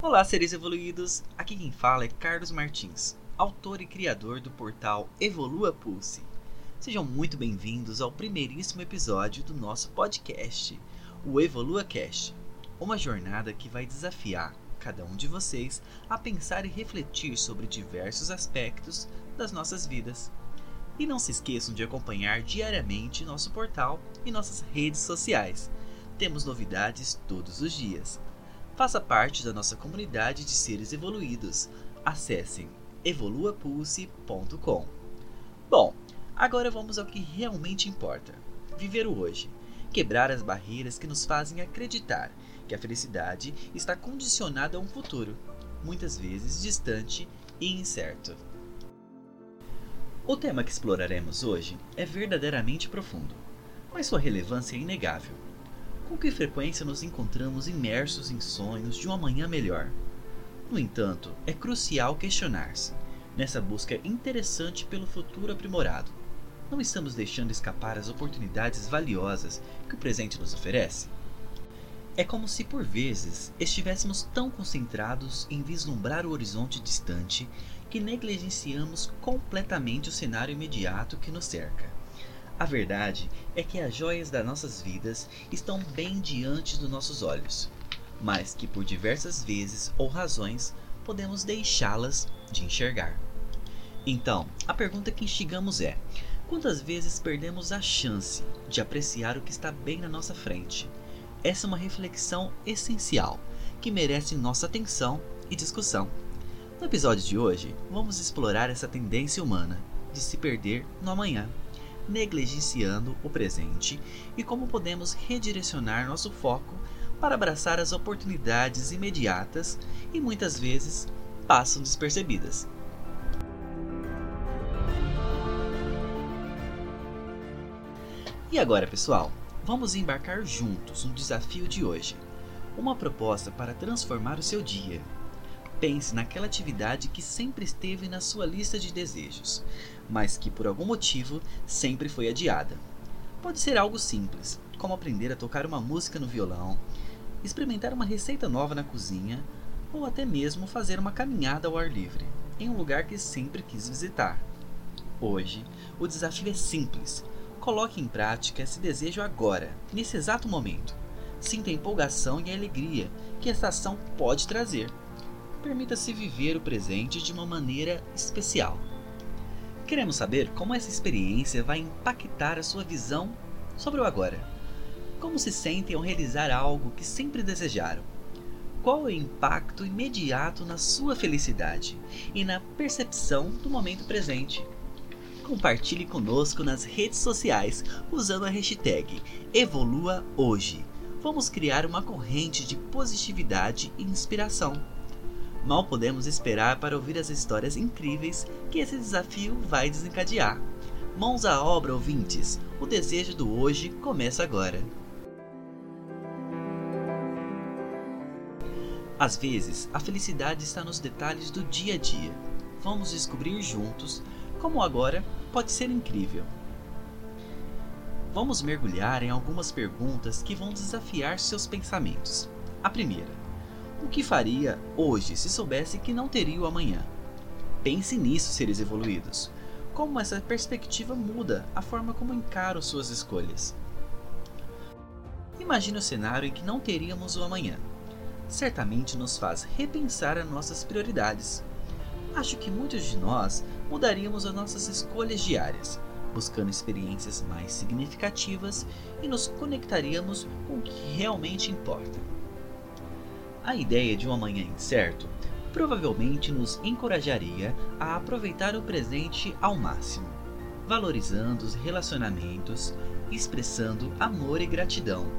Olá, seres evoluídos! Aqui quem fala é Carlos Martins, autor e criador do portal Evolua Pulse. Sejam muito bem-vindos ao primeiríssimo episódio do nosso podcast, o Evolua Cast, uma jornada que vai desafiar cada um de vocês a pensar e refletir sobre diversos aspectos das nossas vidas. E não se esqueçam de acompanhar diariamente nosso portal e nossas redes sociais. Temos novidades todos os dias. Faça parte da nossa comunidade de seres evoluídos. Acessem evoluapulse.com. Bom, agora vamos ao que realmente importa: viver o hoje. Quebrar as barreiras que nos fazem acreditar que a felicidade está condicionada a um futuro, muitas vezes distante e incerto. O tema que exploraremos hoje é verdadeiramente profundo, mas sua relevância é inegável. Com que frequência nos encontramos imersos em sonhos de um amanhã melhor? No entanto, é crucial questionar-se, nessa busca interessante pelo futuro aprimorado. Não estamos deixando escapar as oportunidades valiosas que o presente nos oferece? É como se por vezes estivéssemos tão concentrados em vislumbrar o horizonte distante que negligenciamos completamente o cenário imediato que nos cerca. A verdade é que as joias das nossas vidas estão bem diante dos nossos olhos, mas que por diversas vezes ou razões podemos deixá-las de enxergar. Então, a pergunta que instigamos é: quantas vezes perdemos a chance de apreciar o que está bem na nossa frente? Essa é uma reflexão essencial que merece nossa atenção e discussão. No episódio de hoje, vamos explorar essa tendência humana de se perder no amanhã negligenciando o presente e como podemos redirecionar nosso foco para abraçar as oportunidades imediatas e muitas vezes passam despercebidas. E agora, pessoal, vamos embarcar juntos no desafio de hoje. Uma proposta para transformar o seu dia. Pense naquela atividade que sempre esteve na sua lista de desejos, mas que por algum motivo sempre foi adiada. Pode ser algo simples, como aprender a tocar uma música no violão, experimentar uma receita nova na cozinha ou até mesmo fazer uma caminhada ao ar livre, em um lugar que sempre quis visitar. Hoje, o desafio é simples. Coloque em prática esse desejo agora, nesse exato momento. Sinta a empolgação e a alegria que essa ação pode trazer. Permita-se viver o presente de uma maneira especial. Queremos saber como essa experiência vai impactar a sua visão sobre o agora. Como se sentem ao realizar algo que sempre desejaram? Qual é o impacto imediato na sua felicidade e na percepção do momento presente? Compartilhe conosco nas redes sociais usando a hashtag EvoluaHoje. Vamos criar uma corrente de positividade e inspiração. Mal podemos esperar para ouvir as histórias incríveis que esse desafio vai desencadear. Mãos à obra, ouvintes! O desejo do hoje começa agora. Às vezes, a felicidade está nos detalhes do dia a dia. Vamos descobrir juntos como agora pode ser incrível. Vamos mergulhar em algumas perguntas que vão desafiar seus pensamentos. A primeira: o que faria hoje se soubesse que não teria o amanhã? Pense nisso, seres evoluídos. Como essa perspectiva muda a forma como encaro suas escolhas. Imagine o cenário em que não teríamos o amanhã. Certamente nos faz repensar as nossas prioridades. Acho que muitos de nós mudaríamos as nossas escolhas diárias, buscando experiências mais significativas e nos conectaríamos com o que realmente importa. A ideia de um amanhã incerto provavelmente nos encorajaria a aproveitar o presente ao máximo, valorizando os relacionamentos, expressando amor e gratidão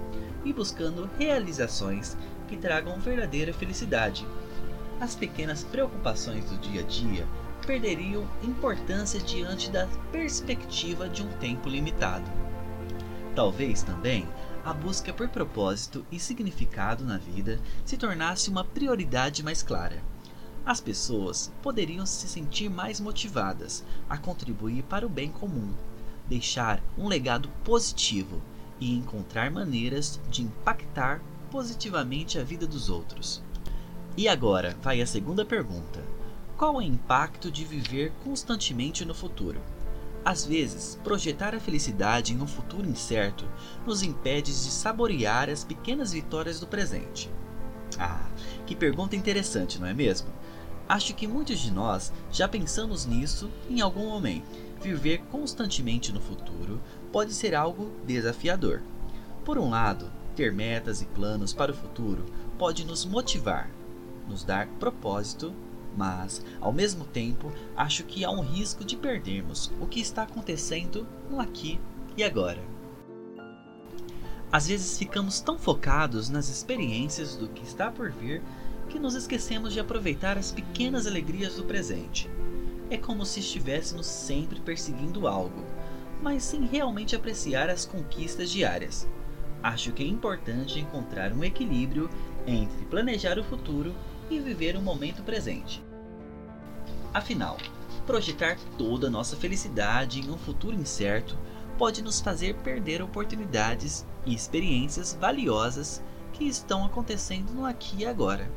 e buscando realizações que tragam verdadeira felicidade. As pequenas preocupações do dia a dia perderiam importância diante da perspectiva de um tempo limitado. Talvez também a busca por propósito e significado na vida se tornasse uma prioridade mais clara. As pessoas poderiam se sentir mais motivadas a contribuir para o bem comum, deixar um legado positivo e encontrar maneiras de impactar positivamente a vida dos outros. E agora vai a segunda pergunta: qual o impacto de viver constantemente no futuro? Às vezes, projetar a felicidade em um futuro incerto nos impede de saborear as pequenas vitórias do presente. Ah, que pergunta interessante, não é mesmo? Acho que muitos de nós já pensamos nisso em algum momento. Viver constantemente no futuro pode ser algo desafiador. Por um lado, ter metas e planos para o futuro pode nos motivar, nos dar propósito mas, ao mesmo tempo, acho que há um risco de perdermos o que está acontecendo no aqui e agora. Às vezes ficamos tão focados nas experiências do que está por vir que nos esquecemos de aproveitar as pequenas alegrias do presente. É como se estivéssemos sempre perseguindo algo, mas sem realmente apreciar as conquistas diárias. Acho que é importante encontrar um equilíbrio entre planejar o futuro e viver o momento presente. Afinal, projetar toda a nossa felicidade em um futuro incerto pode nos fazer perder oportunidades e experiências valiosas que estão acontecendo no aqui e agora.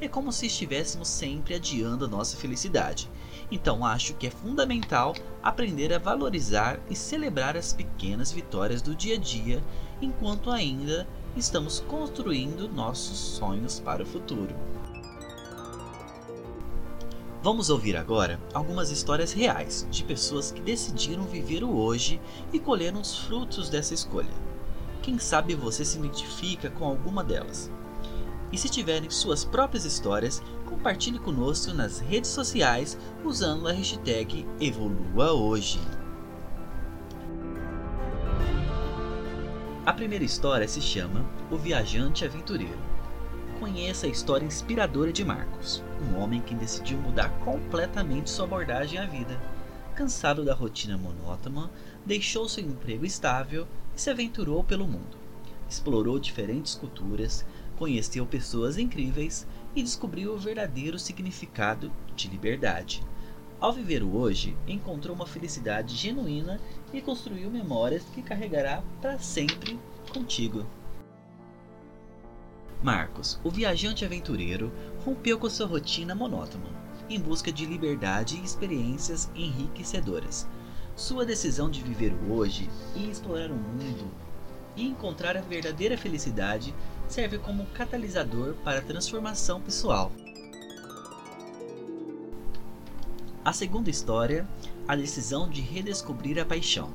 É como se estivéssemos sempre adiando a nossa felicidade. Então acho que é fundamental aprender a valorizar e celebrar as pequenas vitórias do dia a dia enquanto ainda estamos construindo nossos sonhos para o futuro. Vamos ouvir agora algumas histórias reais de pessoas que decidiram viver o hoje e colheram os frutos dessa escolha. Quem sabe você se identifica com alguma delas. E se tiverem suas próprias histórias, compartilhe conosco nas redes sociais usando a hashtag EvoluaHoje. A primeira história se chama O Viajante Aventureiro conheça a história inspiradora de Marcos, um homem que decidiu mudar completamente sua abordagem à vida. Cansado da rotina monótona, deixou seu emprego estável e se aventurou pelo mundo. Explorou diferentes culturas, conheceu pessoas incríveis e descobriu o verdadeiro significado de liberdade. Ao viver o hoje, encontrou uma felicidade genuína e construiu memórias que carregará para sempre contigo. Marcos, o viajante aventureiro, rompeu com sua rotina monótona, em busca de liberdade e experiências enriquecedoras. Sua decisão de viver hoje e explorar o mundo e encontrar a verdadeira felicidade serve como catalisador para a transformação pessoal. A segunda história, a decisão de redescobrir a paixão.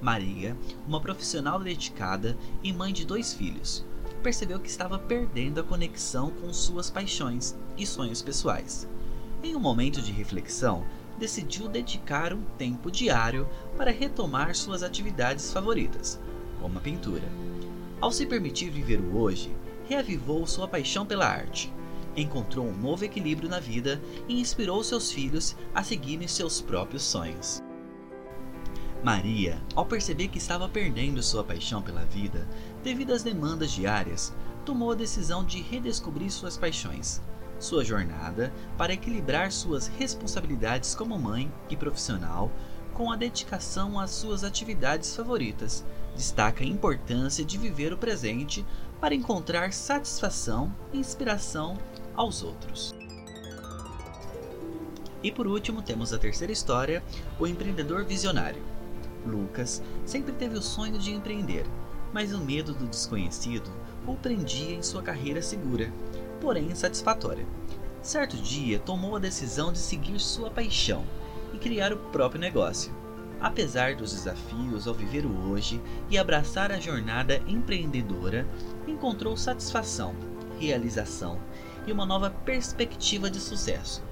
Maria, uma profissional dedicada e mãe de dois filhos, percebeu que estava perdendo a conexão com suas paixões e sonhos pessoais. Em um momento de reflexão, decidiu dedicar um tempo diário para retomar suas atividades favoritas, como a pintura. Ao se permitir viver o hoje, reavivou sua paixão pela arte. Encontrou um novo equilíbrio na vida e inspirou seus filhos a seguirem seus próprios sonhos. Maria, ao perceber que estava perdendo sua paixão pela vida devido às demandas diárias, tomou a decisão de redescobrir suas paixões, sua jornada para equilibrar suas responsabilidades como mãe e profissional com a dedicação às suas atividades favoritas. Destaca a importância de viver o presente para encontrar satisfação e inspiração aos outros. E por último, temos a terceira história, o empreendedor visionário. Lucas sempre teve o sonho de empreender, mas o medo do desconhecido o prendia em sua carreira segura, porém insatisfatória. Certo dia, tomou a decisão de seguir sua paixão e criar o próprio negócio. Apesar dos desafios ao viver o hoje e abraçar a jornada empreendedora, encontrou satisfação, realização e uma nova perspectiva de sucesso.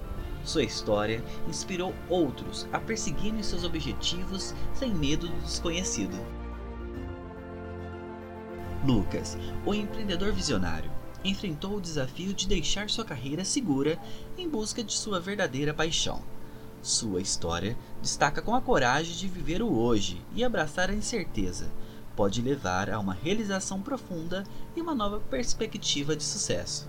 Sua história inspirou outros a perseguirem seus objetivos sem medo do desconhecido. Lucas, o empreendedor visionário, enfrentou o desafio de deixar sua carreira segura em busca de sua verdadeira paixão. Sua história destaca com a coragem de viver o hoje e abraçar a incerteza. Pode levar a uma realização profunda e uma nova perspectiva de sucesso.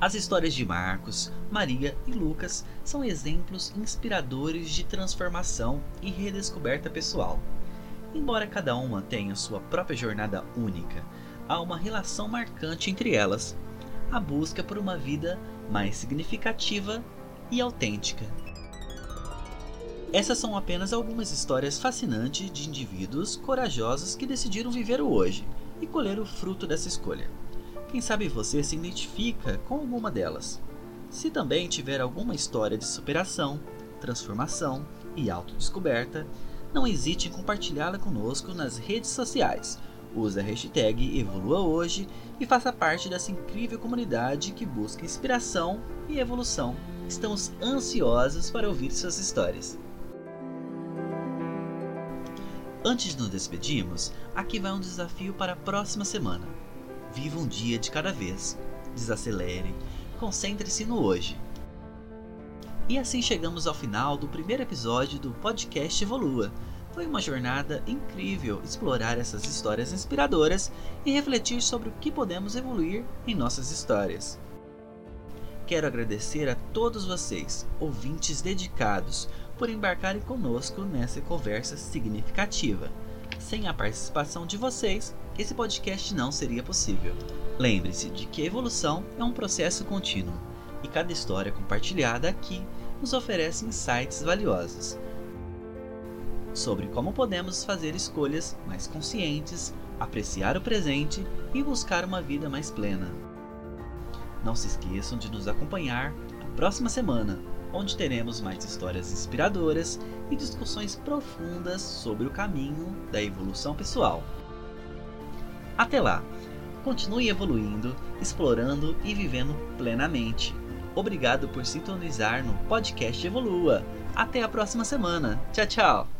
As histórias de Marcos, Maria e Lucas são exemplos inspiradores de transformação e redescoberta pessoal. Embora cada uma tenha sua própria jornada única, há uma relação marcante entre elas: a busca por uma vida mais significativa e autêntica. Essas são apenas algumas histórias fascinantes de indivíduos corajosos que decidiram viver o hoje e colher o fruto dessa escolha. Quem sabe você se identifica com alguma delas. Se também tiver alguma história de superação, transformação e autodescoberta, não hesite em compartilhá-la conosco nas redes sociais. Use a hashtag EvoluaHoje e faça parte dessa incrível comunidade que busca inspiração e evolução. Estamos ansiosos para ouvir suas histórias. Antes de nos despedirmos, aqui vai um desafio para a próxima semana. Viva um dia de cada vez. Desacelere, concentre-se no hoje. E assim chegamos ao final do primeiro episódio do podcast Evolua. Foi uma jornada incrível explorar essas histórias inspiradoras e refletir sobre o que podemos evoluir em nossas histórias. Quero agradecer a todos vocês, ouvintes dedicados, por embarcarem conosco nessa conversa significativa. Sem a participação de vocês, esse podcast não seria possível. Lembre-se de que a evolução é um processo contínuo e cada história compartilhada aqui nos oferece insights valiosos sobre como podemos fazer escolhas mais conscientes, apreciar o presente e buscar uma vida mais plena. Não se esqueçam de nos acompanhar na próxima semana onde teremos mais histórias inspiradoras e discussões profundas sobre o caminho da evolução pessoal. Até lá! Continue evoluindo, explorando e vivendo plenamente. Obrigado por sintonizar no podcast Evolua. Até a próxima semana. Tchau, tchau!